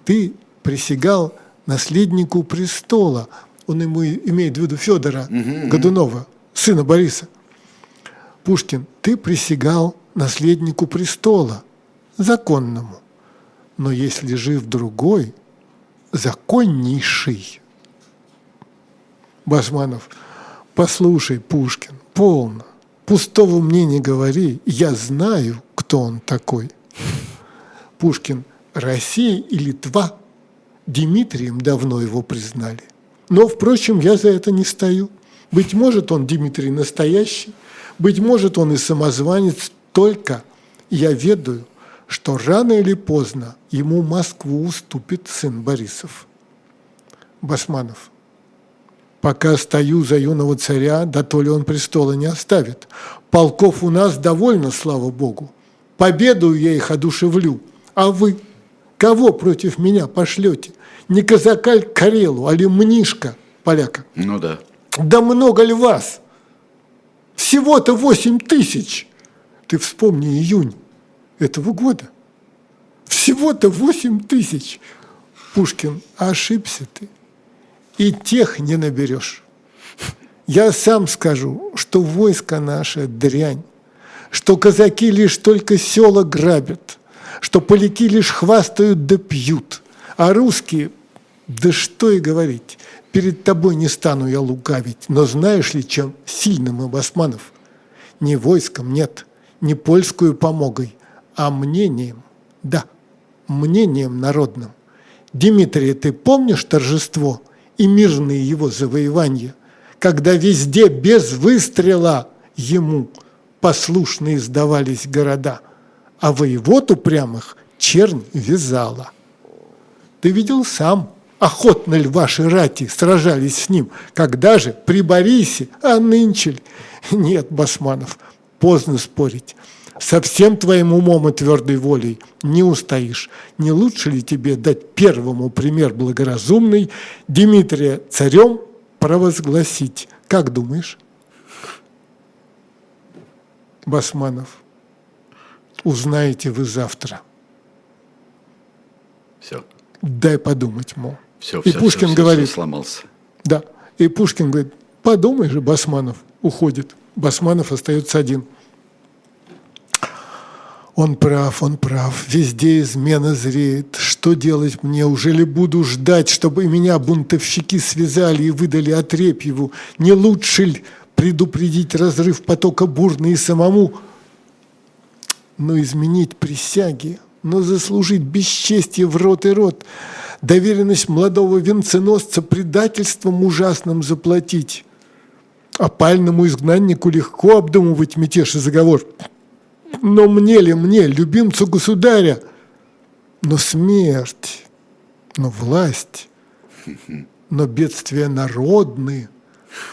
B: Ты присягал наследнику престола. Он ему имеет в виду Федора Годунова, сына Бориса. Пушкин, ты присягал наследнику престола, законному. Но если жив другой, законнейший. Басманов, послушай, Пушкин, полно. Пустого мне не говори, я знаю, кто он такой. Пушкин, Россия и Литва Дмитрием давно его признали. Но, впрочем, я за это не стою. Быть может, он Дмитрий настоящий, быть может, он и самозванец, только я ведаю, что рано или поздно ему Москву уступит сын Борисов. Басманов. Пока стою за юного царя, да то ли он престола не оставит. Полков у нас довольно, слава богу. Победу я их одушевлю. А вы кого против меня пошлете? Не казака ль Карелу, а ли мнишка поляка?
A: Ну да.
B: Да много ли вас? Всего-то восемь тысяч. Ты вспомни июнь этого года. Всего-то восемь тысяч. Пушкин, ошибся ты. И тех не наберешь. Я сам скажу, что войско наше дрянь, что казаки лишь только села грабят, что поляки лишь хвастают да пьют, а русские, да что и говорить, перед тобой не стану я лукавить, но знаешь ли, чем сильным мы басманов? Не войском, нет, не польскую помогой, а мнением, да, мнением народным. Дмитрий, ты помнишь торжество и мирные его завоевания, когда везде без выстрела ему послушные сдавались города, а воевод упрямых чернь вязала. Ты видел сам, охотно ли ваши рати сражались с ним, когда же при Борисе, а нынче Нет, Басманов, поздно спорить. Со всем твоим умом и твердой волей не устоишь. Не лучше ли тебе дать первому пример благоразумный, Дмитрия царем провозгласить? Как думаешь? Басманов, узнаете вы завтра.
A: Все.
B: Дай подумать, мол.
A: Все,
B: и
A: все,
B: Пушкин
A: все,
B: говорит,
A: все сломался.
B: Да. И Пушкин говорит, подумай же, Басманов уходит. Басманов остается один – он прав, он прав, везде измена зреет. Что делать мне? Уже ли буду ждать, чтобы меня бунтовщики связали и выдали Отрепьеву? Не лучше ли предупредить разрыв потока бурный и самому? Но изменить присяги, но заслужить бесчестье в рот и рот, доверенность молодого венценосца предательством ужасным заплатить. Опальному изгнаннику легко обдумывать мятеж и заговор – но мне ли мне, любимцу государя? Но смерть, но власть, но бедствия народные.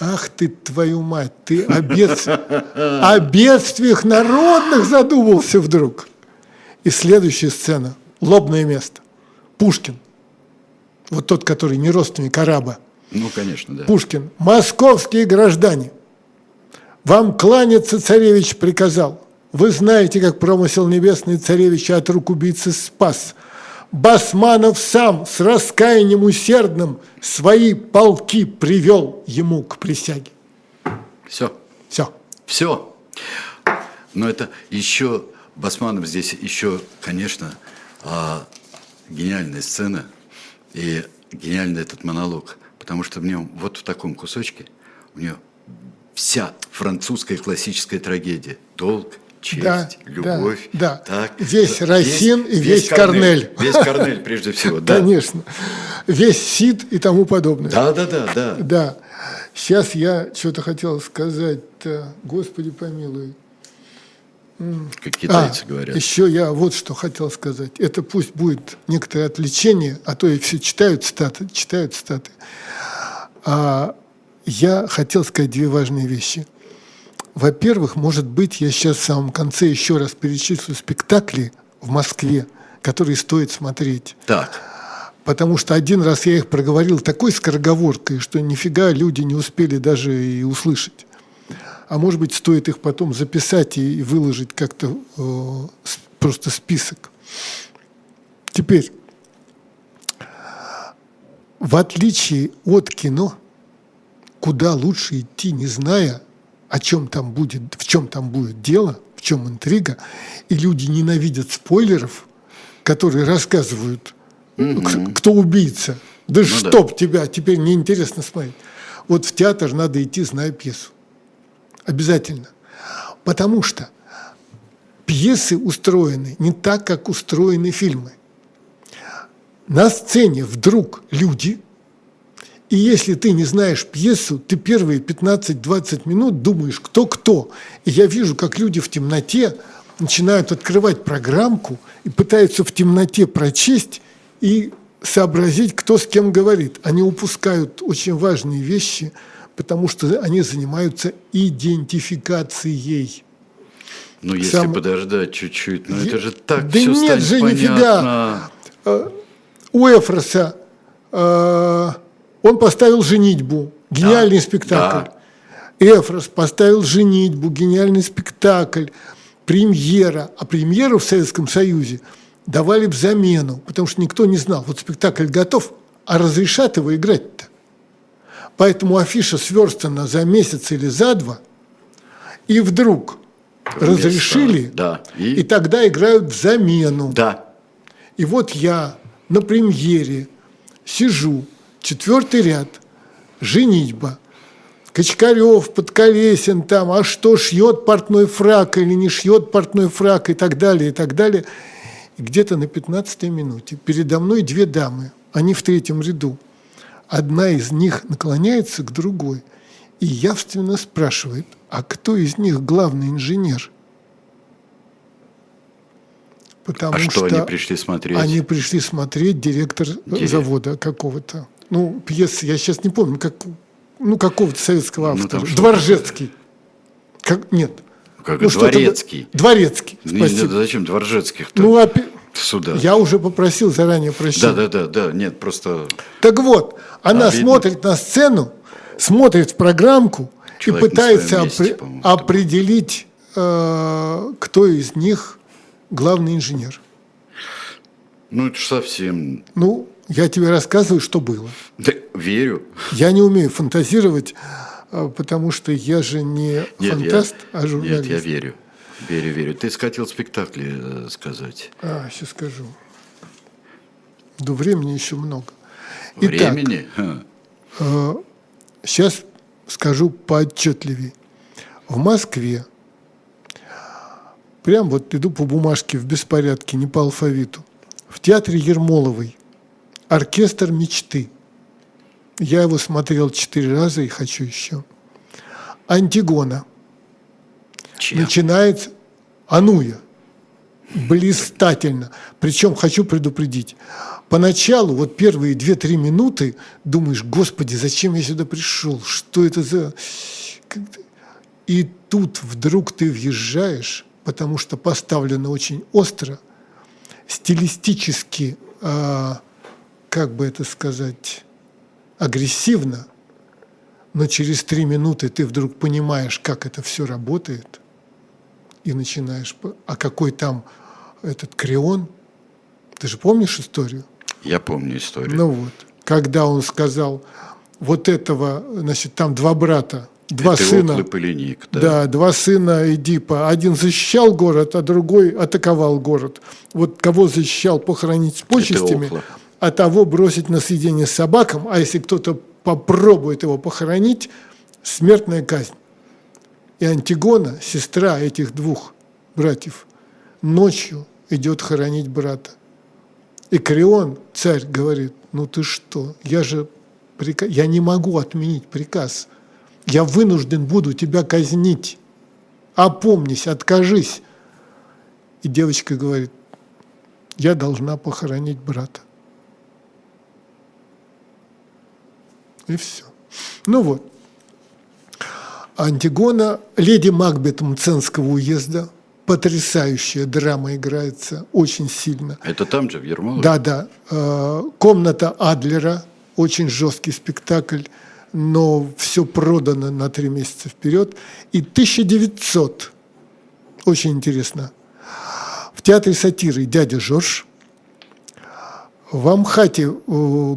B: Ах ты, твою мать, ты о, бед... о бедствиях народных задумался вдруг. И следующая сцена, лобное место. Пушкин, вот тот, который не родственник араба.
A: Ну, конечно, да.
B: Пушкин, московские граждане, вам кланяться царевич приказал – вы знаете, как промысел небесный царевича от рук убийцы спас. Басманов сам с раскаянием усердным свои полки привел ему к присяге.
A: Все.
B: Все.
A: Все. Но это еще, Басманов здесь еще, конечно, а, гениальная сцена и гениальный этот монолог. Потому что в нем, вот в таком кусочке, у нее вся французская классическая трагедия. Долг, честь,
B: да,
A: любовь.
B: Да,
A: да.
B: Так, весь Росин и весь, весь Корнель.
A: Весь Корнель, прежде всего, да.
B: Конечно. Весь Сид и тому подобное.
A: Да, да, да, да.
B: Да. Сейчас я что-то хотел сказать. Господи помилуй.
A: Как китайцы а, говорят.
B: Еще я вот что хотел сказать. Это пусть будет некоторое отвлечение, а то и все читают статы, читают статы. А я хотел сказать две важные вещи – во-первых, может быть, я сейчас в самом конце еще раз перечислю спектакли в Москве, которые стоит смотреть.
A: Так.
B: Потому что один раз я их проговорил такой скороговоркой, что нифига люди не успели даже и услышать. А может быть, стоит их потом записать и выложить как-то э, просто список. Теперь, в отличие от кино, куда лучше идти, не зная, о чем там будет, в чем там будет дело, в чем интрига, и люди ненавидят спойлеров, которые рассказывают, mm-hmm. кто убийца. Да ну, чтоб да. тебя, теперь неинтересно смотреть. Вот в театр надо идти, зная пьесу. Обязательно. Потому что пьесы устроены не так, как устроены фильмы. На сцене вдруг люди – и если ты не знаешь пьесу, ты первые 15-20 минут думаешь, кто кто. И я вижу, как люди в темноте начинают открывать программку и пытаются в темноте прочесть и сообразить, кто с кем говорит. Они упускают очень важные вещи, потому что они занимаются идентификацией.
A: Ну, если Сам... подождать чуть-чуть, но ну, это же так
B: да
A: все
B: нет же,
A: понятно.
B: нифига. Э, у Эфроса э, он поставил «Женитьбу», гениальный да, спектакль. Да. Эфрос поставил «Женитьбу», гениальный спектакль, премьера. А премьеру в Советском Союзе давали в замену, потому что никто не знал, вот спектакль готов, а разрешат его играть-то. Поэтому афиша сверстана за месяц или за два, и вдруг разрешили,
A: да, и...
B: и тогда играют в замену.
A: Да.
B: И вот я на премьере сижу, Четвертый ряд. Женитьба. Качкарев, Подколесин там, а что, шьет портной фрак или не шьет портной фрак и так далее, и так далее. И где-то на 15 минуте передо мной две дамы, они в третьем ряду. Одна из них наклоняется к другой и явственно спрашивает, а кто из них главный инженер?
A: Потому а что, что они пришли смотреть?
B: Они пришли смотреть директор Директор. завода какого-то. Ну, пьесы, я сейчас не помню, как, ну, какого-то советского ну, автора. Ну, Дворжецкий. Как, нет.
A: Как ну, Дворецкий.
B: Дворецкий, спасибо.
A: Ну, зачем Дворжецких-то?
B: Ну, опять сюда. Я уже попросил заранее прощения.
A: Да, да, да, да, нет, просто.
B: Так вот, она а, смотрит на сцену, смотрит в программку Человек и пытается месте, опри- определить, э, кто из них главный инженер.
A: Ну, это же совсем.
B: Ну, я тебе рассказываю, что было.
A: Да, верю.
B: Я не умею фантазировать, э, потому что я же не нет, фантаст,
A: я,
B: а журналист.
A: Нет, я верю. Верю, верю. Ты хотел спектакли э, сказать.
B: А, сейчас скажу. До времени еще много.
A: Времени?
B: Итак, э, сейчас скажу поотчетливее. В Москве, прям вот иду по бумажке в беспорядке, не по алфавиту, в театре Ермоловой оркестр мечты. Я его смотрел четыре раза и хочу еще. Антигона –
A: Чья?
B: начинается Ануя. Блистательно. Причем хочу предупредить. Поначалу, вот первые две-три минуты, думаешь, господи, зачем я сюда пришел? Что это за... И тут вдруг ты въезжаешь, потому что поставлено очень остро, стилистически, э, как бы это сказать, агрессивно, но через три минуты ты вдруг понимаешь, как это все работает – и начинаешь, а какой там этот Крион? Ты же помнишь историю?
A: Я помню историю.
B: Ну вот, когда он сказал, вот этого, значит, там два брата, два
A: Это
B: сына.
A: Полиник,
B: да. да, два сына Эдипа. Один защищал город, а другой атаковал город. Вот кого защищал похоронить с почестями, а того бросить на съедение собакам, а если кто-то попробует его похоронить, смертная казнь. И Антигона, сестра этих двух братьев, ночью идет хоронить брата. И Крион, царь, говорит, ну ты что, я же приказ... я не могу отменить приказ. Я вынужден буду тебя казнить. Опомнись, откажись. И девочка говорит, я должна похоронить брата. И все. Ну вот. Антигона, леди Макбет Мценского уезда, потрясающая драма играется, очень сильно.
A: Это там же, в Ермолове?
B: Да, да. Э, Комната Адлера, очень жесткий спектакль, но все продано на три месяца вперед. И 1900, очень интересно, в театре сатиры «Дядя Жорж», в Амхате,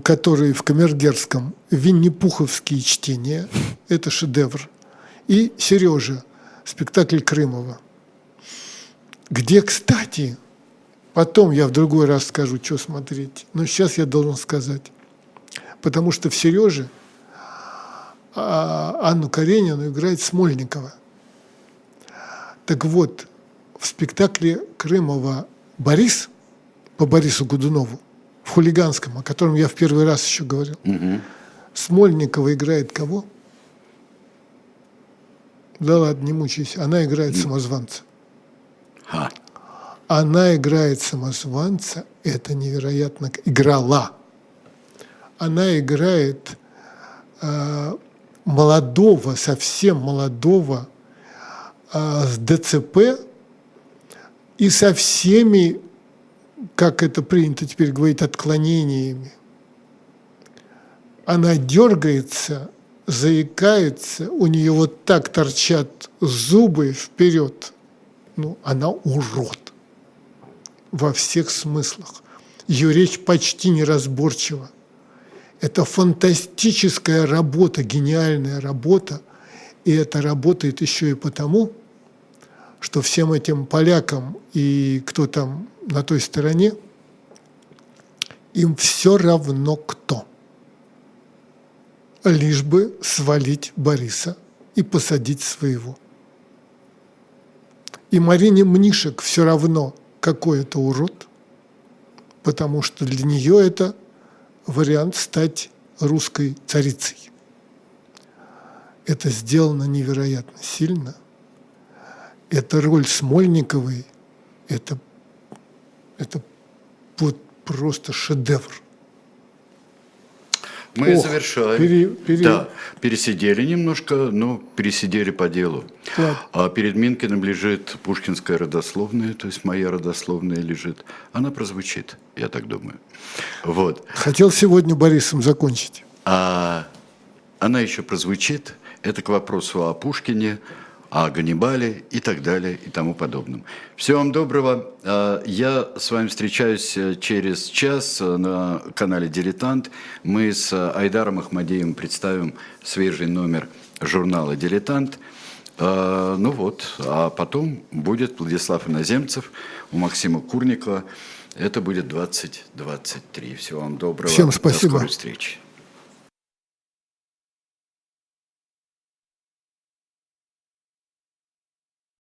B: который в Камергерском, Винни-Пуховские чтения, это шедевр и Сережа, спектакль Крымова. Где, кстати, потом я в другой раз скажу, что смотреть, но сейчас я должен сказать. Потому что в Сереже а, Анну Каренину играет Смольникова. Так вот, в спектакле Крымова «Борис» по Борису Гудунову, в хулиганском, о котором я в первый раз еще говорил, угу. Смольникова играет кого? Да ладно, не мучайся. Она играет самозванца.
A: А.
B: Она играет самозванца. Это невероятно. Играла. Она играет э, молодого, совсем молодого э, с ДЦП и со всеми, как это принято теперь говорить, отклонениями. Она дергается заикается, у нее вот так торчат зубы вперед. Ну, она урод во всех смыслах. Ее речь почти неразборчива. Это фантастическая работа, гениальная работа. И это работает еще и потому, что всем этим полякам и кто там на той стороне, им все равно кто – лишь бы свалить Бориса и посадить своего. И Марине Мнишек все равно, какой это урод, потому что для нее это вариант стать русской царицей. Это сделано невероятно сильно. Эта роль Смольниковой, это, это вот просто шедевр.
A: Мы Ох, завершаем. Пере, пере... Да, пересидели немножко, но пересидели по делу. Да. А перед Минкиным лежит пушкинская родословная, то есть моя родословная лежит. Она прозвучит, я так думаю. Вот.
B: Хотел сегодня Борисом закончить.
A: А она еще прозвучит. Это к вопросу о Пушкине, о Ганнибале и так далее и тому подобном. Всего вам доброго. А, я с вами встречаюсь э, через час э, на канале «Дилетант». Мы с Айдаром Ахмадеевым представим свежий номер журнала «Дилетант». А, ну вот, а потом будет Владислав Иноземцев у Максима Курникова. Это будет 2023. Всего вам доброго.
B: Всем спасибо.
A: До скорой встречи.